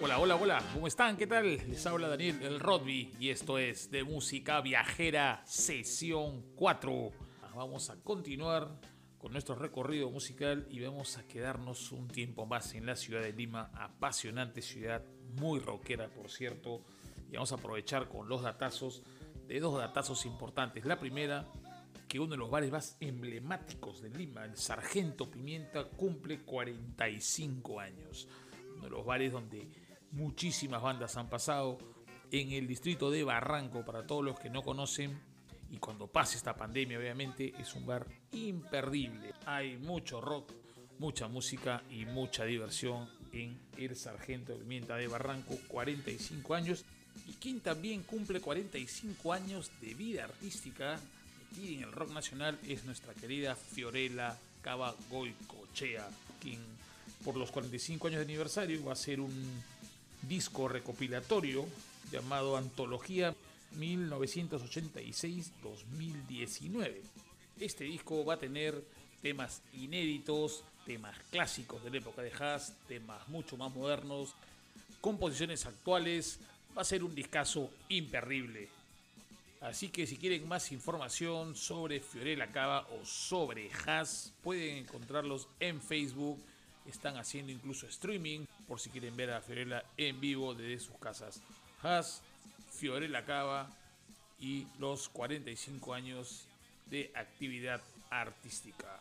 Hola, hola, hola, ¿cómo están? ¿Qué tal? Les habla Daniel el Rodby y esto es de Música Viajera Sesión 4. Vamos a continuar con nuestro recorrido musical y vamos a quedarnos un tiempo más en la ciudad de Lima, apasionante ciudad, muy rockera por cierto, y vamos a aprovechar con los datazos de dos datazos importantes. La primera, que uno de los bares más emblemáticos de Lima, el Sargento Pimienta, cumple 45 años. Uno de los bares donde muchísimas bandas han pasado en el distrito de Barranco, para todos los que no conocen, y cuando pase esta pandemia obviamente es un bar imperdible. Hay mucho rock, mucha música y mucha diversión en el Sargento Pimienta de Barranco, 45 años. Y quien también cumple 45 años de vida artística en el rock nacional es nuestra querida Fiorella Cava Goicochea, quien por los 45 años de aniversario va a hacer un disco recopilatorio llamado Antología 1986-2019. Este disco va a tener temas inéditos, temas clásicos de la época de Haas, temas mucho más modernos, composiciones actuales. Va a ser un discazo imperdible. Así que si quieren más información sobre Fiorella Cava o sobre Haas, pueden encontrarlos en Facebook. Están haciendo incluso streaming por si quieren ver a Fiorella en vivo desde sus casas. Haas Fiorella Cava y los 45 años de actividad artística.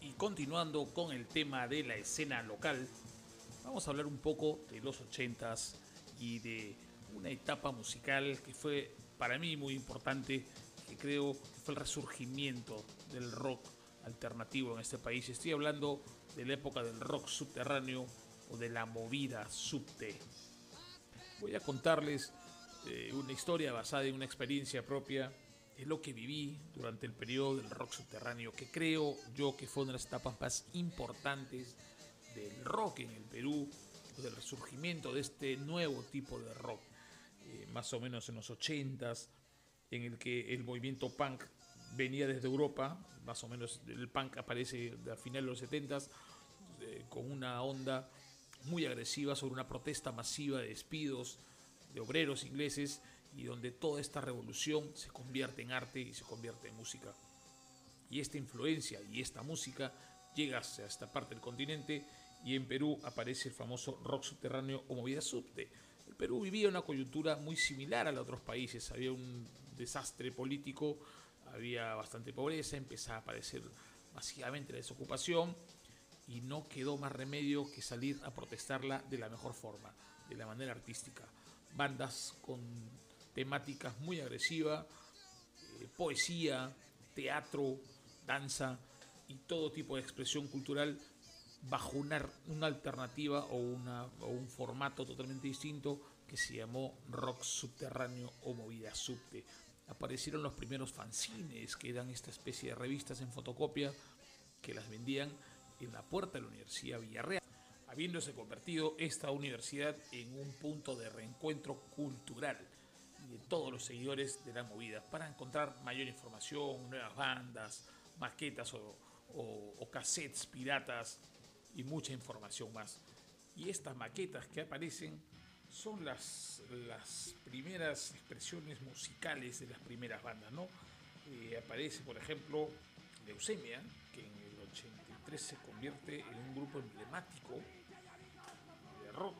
Y continuando con el tema de la escena local, vamos a hablar un poco de los 80s y de una etapa musical que fue para mí muy importante, que creo que fue el resurgimiento del rock alternativo en este país. Estoy hablando de la época del rock subterráneo o de la movida subte. Voy a contarles eh, una historia basada en una experiencia propia, es lo que viví durante el periodo del rock subterráneo, que creo yo que fue una de las etapas más importantes del rock en el Perú, del resurgimiento de este nuevo tipo de rock, eh, más o menos en los 80s, en el que el movimiento punk venía desde Europa, más o menos el punk aparece a finales de los 70s, eh, con una onda muy agresiva sobre una protesta masiva de despidos, de obreros ingleses y donde toda esta revolución se convierte en arte y se convierte en música. Y esta influencia y esta música llega hacia esta parte del continente y en Perú aparece el famoso rock subterráneo o movida subte. El Perú vivía una coyuntura muy similar a la de otros países, había un desastre político, había bastante pobreza, empezaba a aparecer masivamente la desocupación y no quedó más remedio que salir a protestarla de la mejor forma, de la manera artística bandas con temáticas muy agresivas, eh, poesía, teatro, danza y todo tipo de expresión cultural bajo una, una alternativa o, una, o un formato totalmente distinto que se llamó rock subterráneo o movida subte. Aparecieron los primeros fanzines, que eran esta especie de revistas en fotocopia que las vendían en la puerta de la Universidad Villarreal habiéndose convertido esta universidad en un punto de reencuentro cultural de todos los seguidores de la movida para encontrar mayor información, nuevas bandas, maquetas o, cassettes piratas y mucha información más. Y estas maquetas que aparecen son las, las primeras expresiones musicales de las primeras bandas, ¿no? Eh, aparece, por ejemplo, Leucemia, que en el 83 se convierte en un grupo emblemático de rock,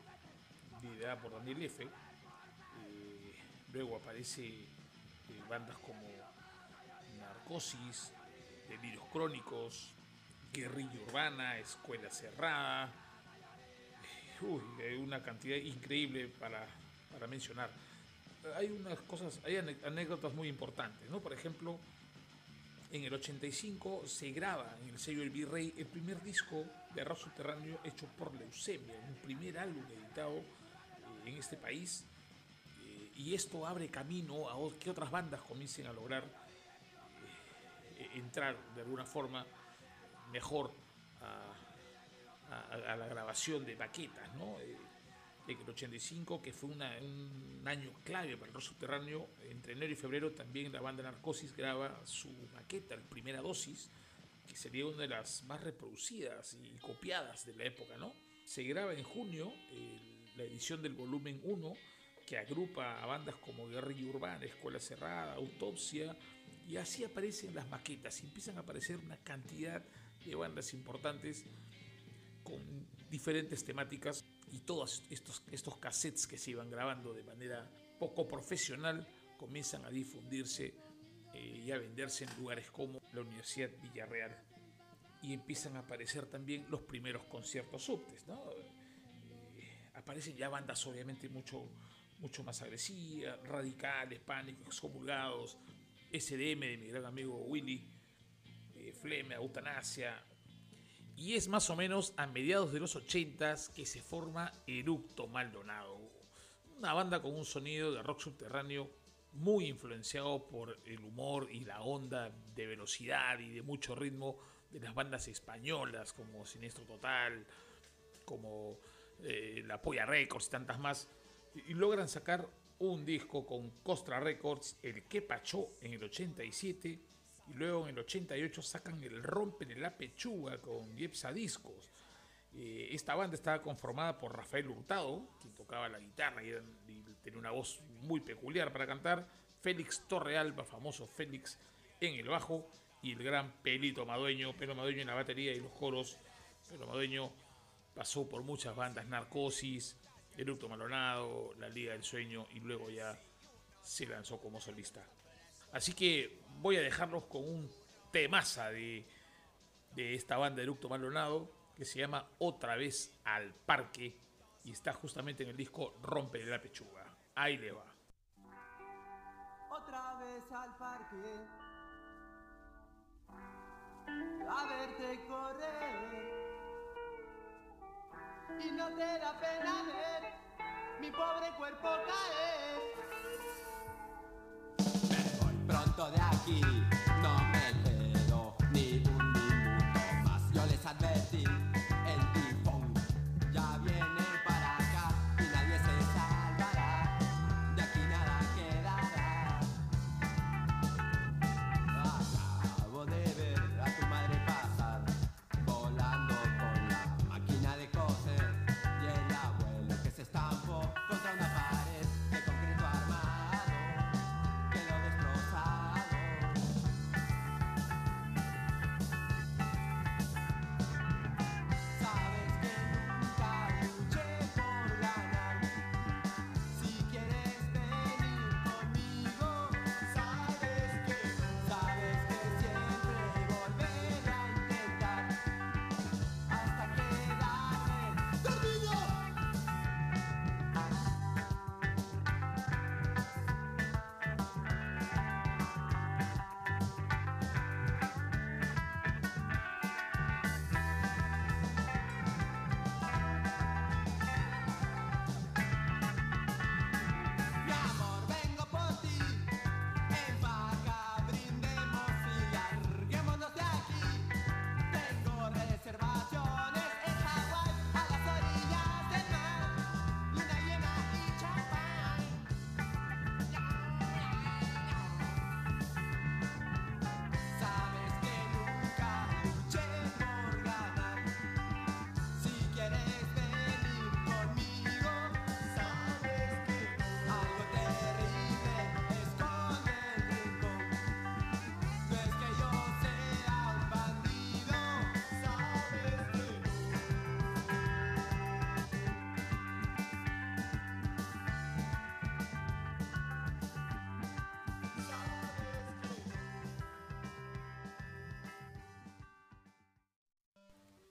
liderada por Daniel F. Eh, luego aparece eh, bandas como Narcosis, Delirios Crónicos, Guerrilla Urbana, Escuela Cerrada. Uy, hay una cantidad increíble para, para mencionar. Hay unas cosas, hay anécdotas muy importantes, ¿no? Por ejemplo, en el 85 se graba en el sello El Virrey el primer disco de rock subterráneo hecho por Leucemia, un primer álbum editado eh, en este país. Eh, y esto abre camino a que otras bandas comiencen a lograr eh, entrar de alguna forma mejor a, la grabación de maquetas, ¿no? El 85, que fue un año clave para el rock subterráneo. Entre enero y febrero también la banda Narcosis graba su maqueta, la primera dosis, que sería una de las más reproducidas y copiadas de la época, ¿no? Se graba en junio la edición del volumen 1, que agrupa a bandas como Guerrilla Urbana, Escuela Cerrada, Autopsia, y así aparecen las maquetas, y empiezan a aparecer una cantidad de bandas importantes con diferentes temáticas y todos estos, estos cassettes que se iban grabando de manera poco profesional comienzan a difundirse eh, y a venderse en lugares como la Universidad Villarreal. Y empiezan a aparecer también los primeros conciertos subtes. ¿no? Eh, aparecen ya bandas obviamente mucho, mucho más agresivas, radicales, pánicos, excomulgados, SDM de mi gran amigo Willy, eh, Fleme, Eutanasia. Y es más o menos a mediados de los 80 que se forma Eructo Maldonado, una banda con un sonido de rock subterráneo muy influenciado por el humor y la onda de velocidad y de mucho ritmo de las bandas españolas como Sinestro Total, como eh, La Polla Records y tantas más, y, logran sacar un disco con Costra Records, el Que Pachó en el 87, y luego en el 88 sacan el Rompen en la Pechuga con Yepsa Discos. Eh, esta banda estaba conformada por Rafael Hurtado, quien tocaba la guitarra y, tenía una voz muy peculiar para cantar, Félix Torrealba, famoso Félix, en el bajo, y el gran Pelito Madueño, Pelo Madueño en la batería y los coros. Pelo Madueño pasó por muchas bandas, Narcosis, Eructo Malonado, La Liga del Sueño, y luego ya se lanzó como solista. Así que voy a dejarlos con un temaza de, de esta banda Eructo Malonado que se llama Otra vez al parque y está justamente en el disco Rompe la pechuga. Ahí le va. Otra vez al parque a verte correr y no te da pena ver mi pobre cuerpo caer. Me voy pronto de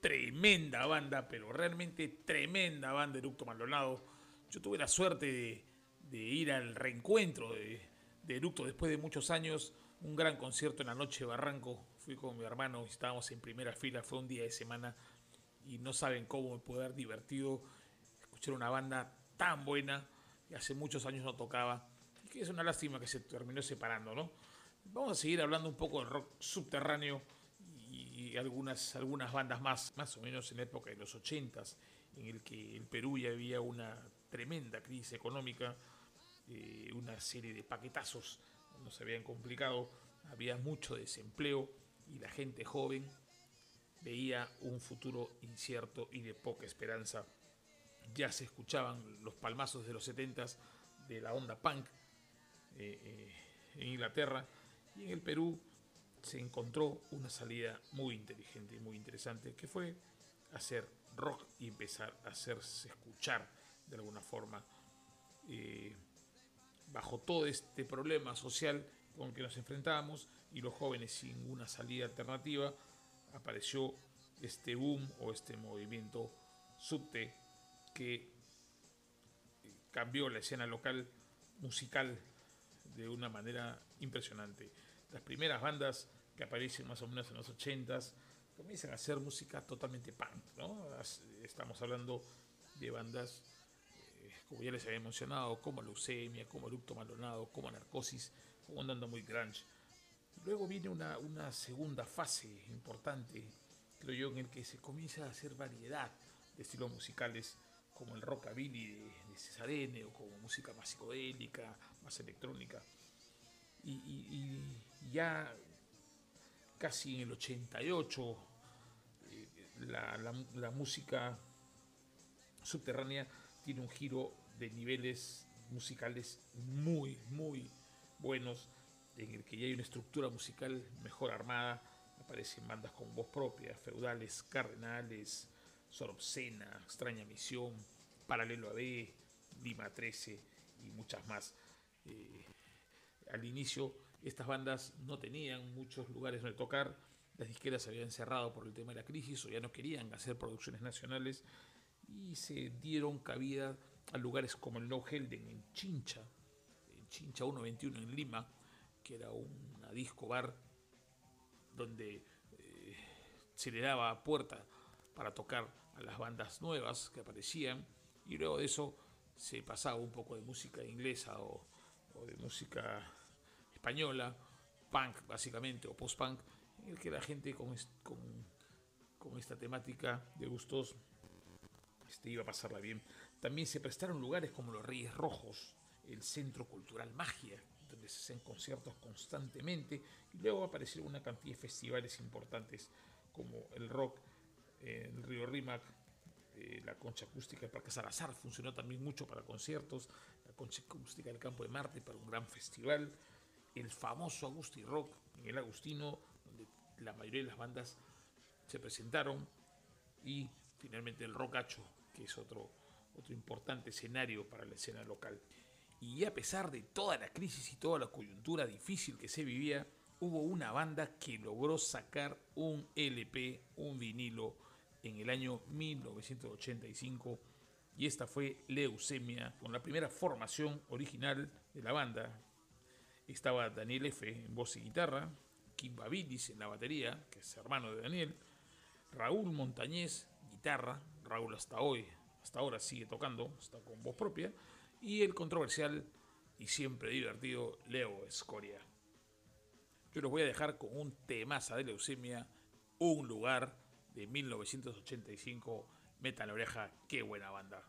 tremenda banda, pero realmente tremenda banda, Eructo Maldonado. Yo tuve la suerte de, ir al reencuentro de, de, después de muchos años, un gran concierto en la noche de Barranco. Fui con mi hermano, estábamos en primera fila, fue un día de semana y no saben cómo me pude haber divertido escuchar una banda tan buena que hace muchos años no tocaba y que es una lástima que se terminó separando, ¿no? Vamos a seguir hablando un poco del rock subterráneo y algunas, algunas bandas más, más o menos en la época de los 80 en el que el Perú ya había una tremenda crisis económica, eh, una serie de paquetazos no se habían complicado, había mucho desempleo y la gente joven veía un futuro incierto y de poca esperanza. ya se escuchaban los palmazos de los 70 de la onda punk eh, eh, en Inglaterra y en el Perú se encontró una salida muy inteligente y muy interesante que fue hacer rock y empezar a hacerse escuchar de alguna forma eh, bajo todo este problema social con que nos enfrentábamos y los jóvenes sin una salida alternativa apareció este boom o este movimiento subte que eh, cambió la escena local musical de una manera impresionante. Las primeras bandas que aparecen más o menos en los 80s comienzan a hacer música totalmente punk, Estamos hablando de bandas, eh, como ya les había mencionado, como Leucemia, como Eructo Malonado, como Narcosis, como andando muy grunge. Luego viene una, una segunda fase importante, creo yo, en el que se comienza a hacer variedad de estilos musicales como el rockabilly de, de Cesarene o como música más psicodélica, más electrónica. Y, ya casi en el 88 eh, la, la, música subterránea tiene un giro de niveles musicales muy, muy buenos, en el que ya hay una estructura musical mejor armada, aparecen bandas con voz propia, feudales, cardenales, Sorobsena, Extraña Misión, Paralelo a B, Lima 13 y muchas más. Eh, al inicio estas bandas no tenían muchos lugares donde tocar, las disqueras se habían cerrado por el tema de la crisis o ya no querían hacer producciones nacionales y se dieron cabida a lugares como el No Helden en Chincha, en Chincha 121 en Lima, que era una disco bar donde eh, se le daba puerta para tocar a las bandas nuevas que aparecían y luego de eso se pasaba un poco de música inglesa o, de música española, punk básicamente o post-punk, en el que la gente con, esta temática de gustos este, iba a pasarla bien. También se prestaron lugares como los Reyes Rojos, el Centro Cultural Magia, donde se hacen conciertos constantemente, y luego aparecieron una cantidad de festivales importantes como el rock el Río Rímac, eh, la concha acústica del Parque Salazar funcionó también mucho para conciertos, la concha acústica del Campo de Marte para un gran festival, el famoso Agusti Rock en el Agustino, donde la mayoría de las bandas se presentaron, y finalmente el Rocacho, que es otro, otro importante escenario para la escena local. Y a pesar de toda la crisis y toda la coyuntura difícil que se vivía, hubo una banda que logró sacar un LP, un vinilo, en el año 1985 y esta fue Leucemia, con la primera formación original de la banda. Estaba Daniel F. en voz y guitarra, Kim Babilis en la batería, que es hermano de Daniel, Raúl Montañez, guitarra, Raúl hasta hoy, hasta ahora sigue tocando, está con voz propia, y el controversial y siempre divertido Leo Escoria. Yo los voy a dejar con un temaza de leucemia, un lugar de 1985. Meta la oreja, qué buena banda.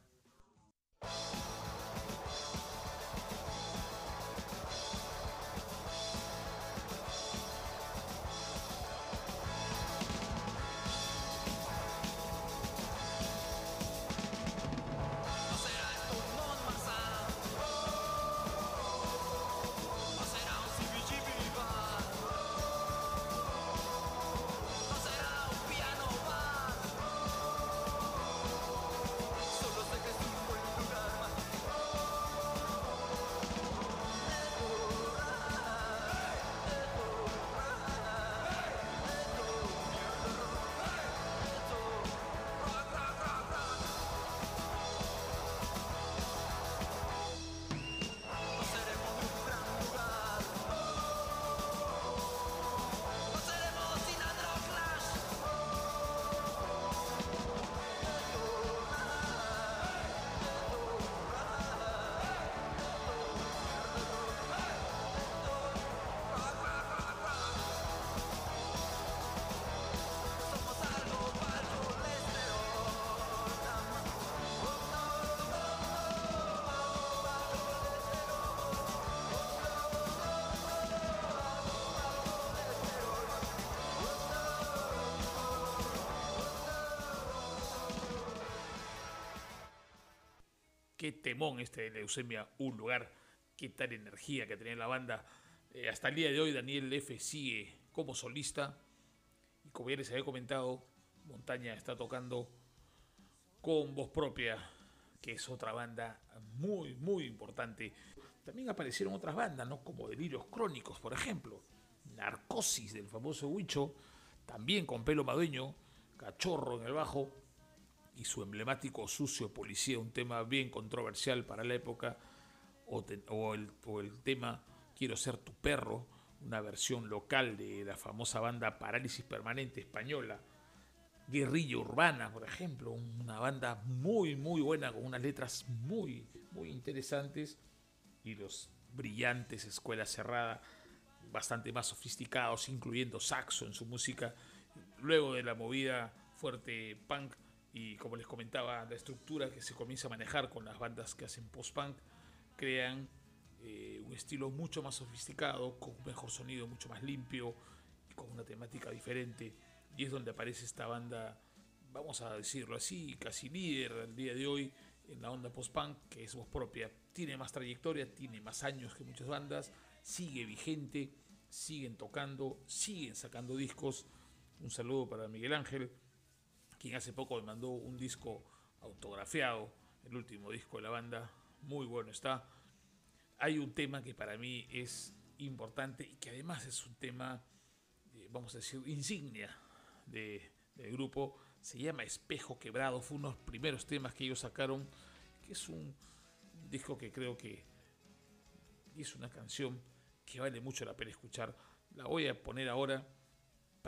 Qué temón este de Leucemia, un lugar, qué tal energía que tenía la banda. Eh, hasta el día de hoy Daniel F sigue como solista. Y como ya les había comentado, Montaña está tocando con voz propia, que es otra banda muy, muy importante. También aparecieron otras bandas, ¿no? Como Delirios Crónicos, por ejemplo. Narcosis del famoso Huicho, también con pelo madueño, cachorro en el bajo, y su emblemático Sucio Policía, un tema bien controversial para la época, o, el, o el tema Quiero ser tu perro, una versión local de la famosa banda Parálisis Permanente española, Guerrilla Urbana, por ejemplo, una banda muy, muy buena, con unas letras muy, muy interesantes, y los brillantes Escuela Cerrada, bastante más sofisticados, incluyendo saxo en su música, luego de la movida fuerte punk, y como les comentaba, la estructura que se comienza a manejar con las bandas que hacen post-punk, crean eh, un estilo mucho más sofisticado, con un mejor sonido, mucho más limpio, con una temática diferente y es donde aparece esta banda, vamos a decirlo así, casi líder al día de hoy en la onda post-punk, que es voz propia. Tiene más trayectoria, tiene más años que muchas bandas, sigue vigente, siguen tocando, siguen sacando discos. Un saludo para Miguel Ángel, quien hace poco me mandó un disco autografiado, el último disco de la banda, muy bueno está. Hay un tema que para mí es importante y que además es un tema, eh, vamos a decir, insignia de, del grupo se llama Espejo Quebrado, fue uno de los primeros temas que ellos sacaron, que es un disco que creo que es una canción que vale mucho la pena escuchar. La voy a poner ahora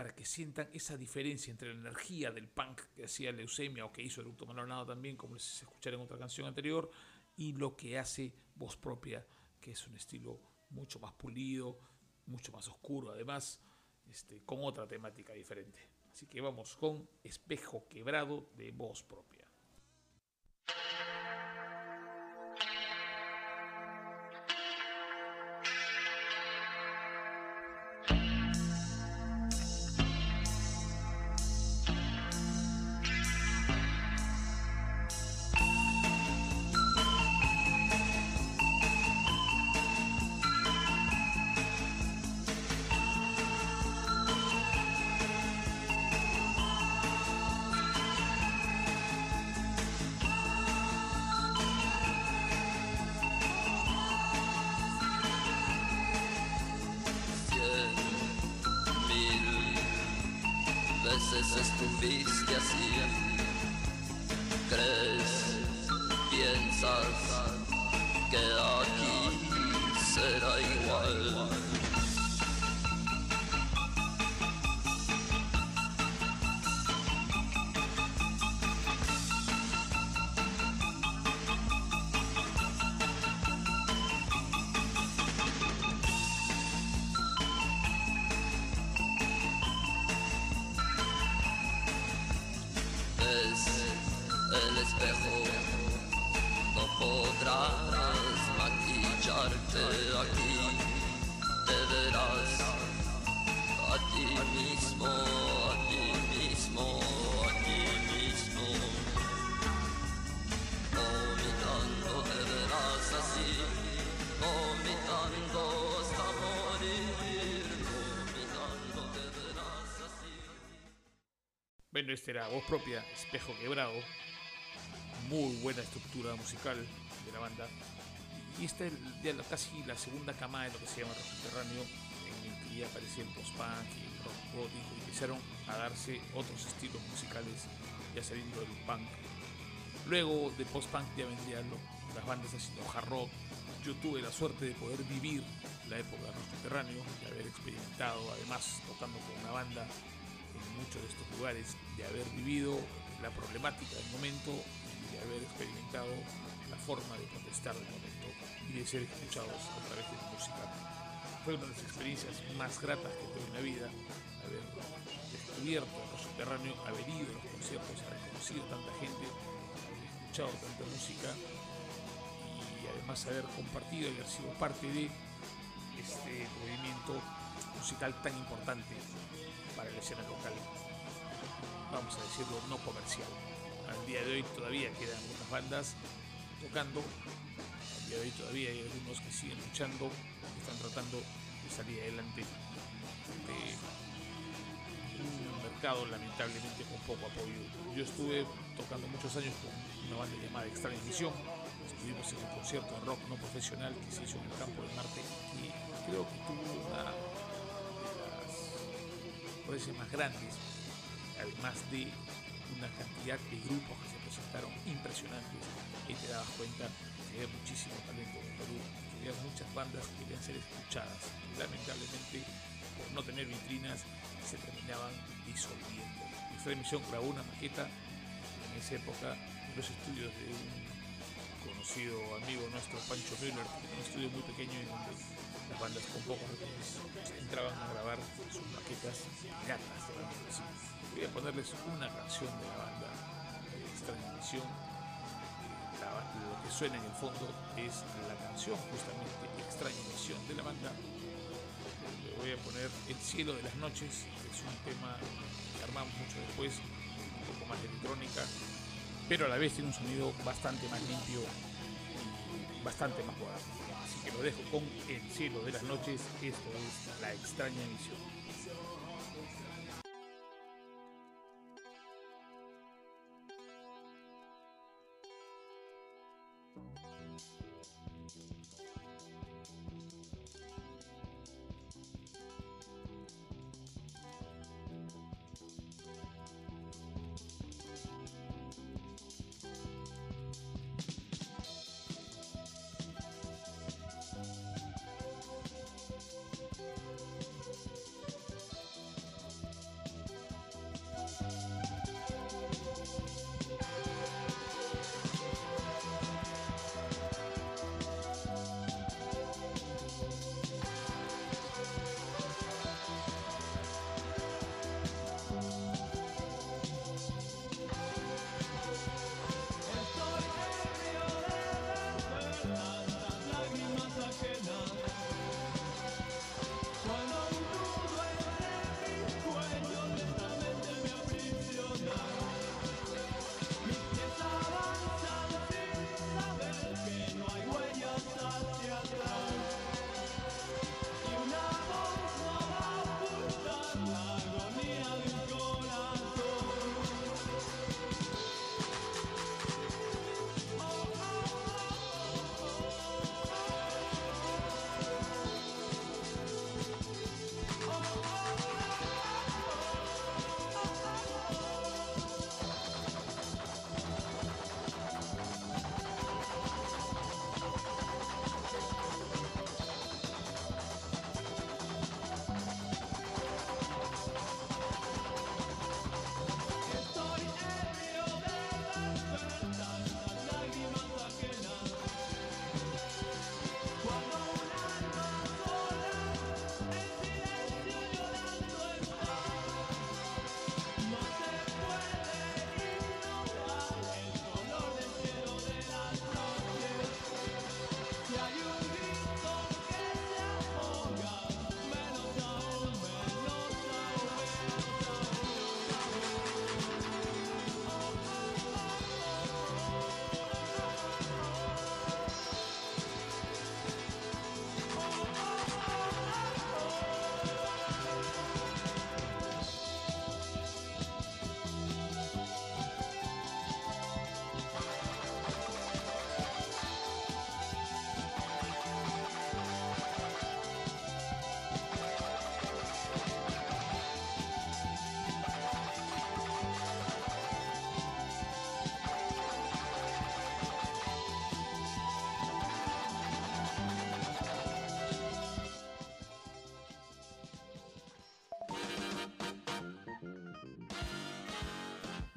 para que sientan esa diferencia entre la energía del punk que hacía Leucemia o que hizo Eructo Malonado también, como les escucharon en otra canción anterior, y lo que hace Voz Propia, que es un estilo mucho más pulido, mucho más oscuro, además, este, con otra temática diferente. Así que vamos con Espejo Quebrado de voz propia. Podrás maquillarte aquí, te verás a ti mismo, a ti mismo, a ti mismo. Vomitando te verás así, vomitando hasta morir, vomitando te verás así. Bueno, este era voz propia, Espejo Quebrado. Muy buena estructura musical de la banda. Y esta es casi la segunda camada de lo que se llama rock subterráneo, en el que ya aparecía el post-punk y el rock gótico y empezaron a darse otros estilos musicales, ya saliendo del punk. Luego de post-punk ya vendrían las bandas haciendo hard rock. Yo tuve la suerte de poder vivir la época del rock subterráneo, de haber experimentado, además tocando con una banda en muchos de estos lugares, de haber vivido la problemática del momento y de haber experimentado la forma de protestar del momento y de ser escuchados a través de la música. Fue una de las experiencias más gratas que tuve en la vida, haber descubierto lo subterráneo, haber ido a los conciertos, haber conocido tanta gente, haber escuchado tanta música y además haber compartido y haber sido parte de este movimiento musical tan importante para la escena local, vamos a decirlo, no comercial. Al día de hoy todavía quedan algunas bandas tocando. Hoy todavía hay algunos que siguen luchando, que están tratando de salir adelante de un mercado lamentablemente con poco apoyo. Yo estuve tocando muchos años con una banda llamada Extraña Misión. Estuvimos en el concierto de rock no profesional que se hizo en el campo de Marte y creo que tuvo una de las más grandes, además de una cantidad de grupos que se presentaron impresionantes y te dabas cuenta que había muchísimo talento en Perú, que había muchas bandas que querían ser escuchadas. Lamentablemente, por no tener vitrinas, se terminaban disolviendo. Esta emisión grabó una maqueta en esa época en los estudios de un conocido amigo nuestro, Pancho Müller, un estudio muy pequeño en donde las bandas con pocos recursos entraban a grabar sus maquetas piratas. Voy a ponerles una canción de la banda de Extraña Misión. Eh, la- lo que suena en el fondo es la canción justamente Extraña Misión de la banda voy a poner El cielo de las noches, es un tema que armamos mucho después, un poco más electrónica, pero a la vez tiene un sonido bastante más limpio y bastante más moderno. Así que lo dejo con El cielo de las noches, esto es La extraña misión.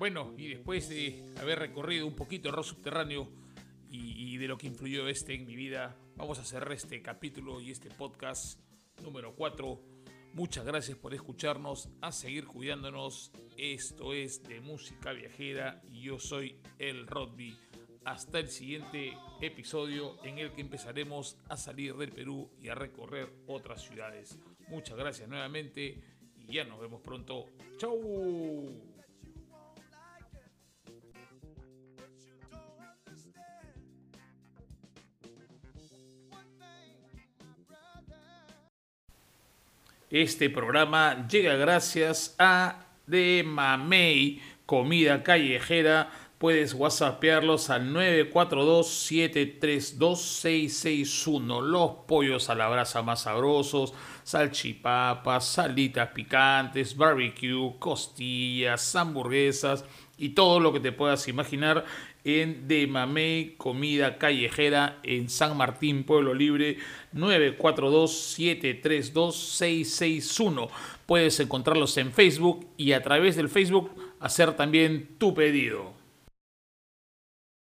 Bueno, y después de haber recorrido un poquito el rock subterráneo y, de lo que influyó este en mi vida, vamos a cerrar este capítulo y este podcast número 4. Muchas gracias por escucharnos, a seguir cuidándonos. Esto es de música viajera y yo soy el Rodby. Hasta el siguiente episodio en el que empezaremos a salir del Perú y a recorrer otras ciudades. Muchas gracias nuevamente y ya nos vemos pronto. ¡Chau! Este programa llega gracias a De Mamey, comida callejera. Puedes whatsappearlos al 942-732-661. Los pollos a la brasa más sabrosos, salchipapas, salitas picantes, barbecue, costillas, hamburguesas y todo lo que te puedas imaginar en De comida callejera en San Martín, Pueblo Libre, 942-732-661. Puedes encontrarlos en Facebook y a través del Facebook hacer también tu pedido.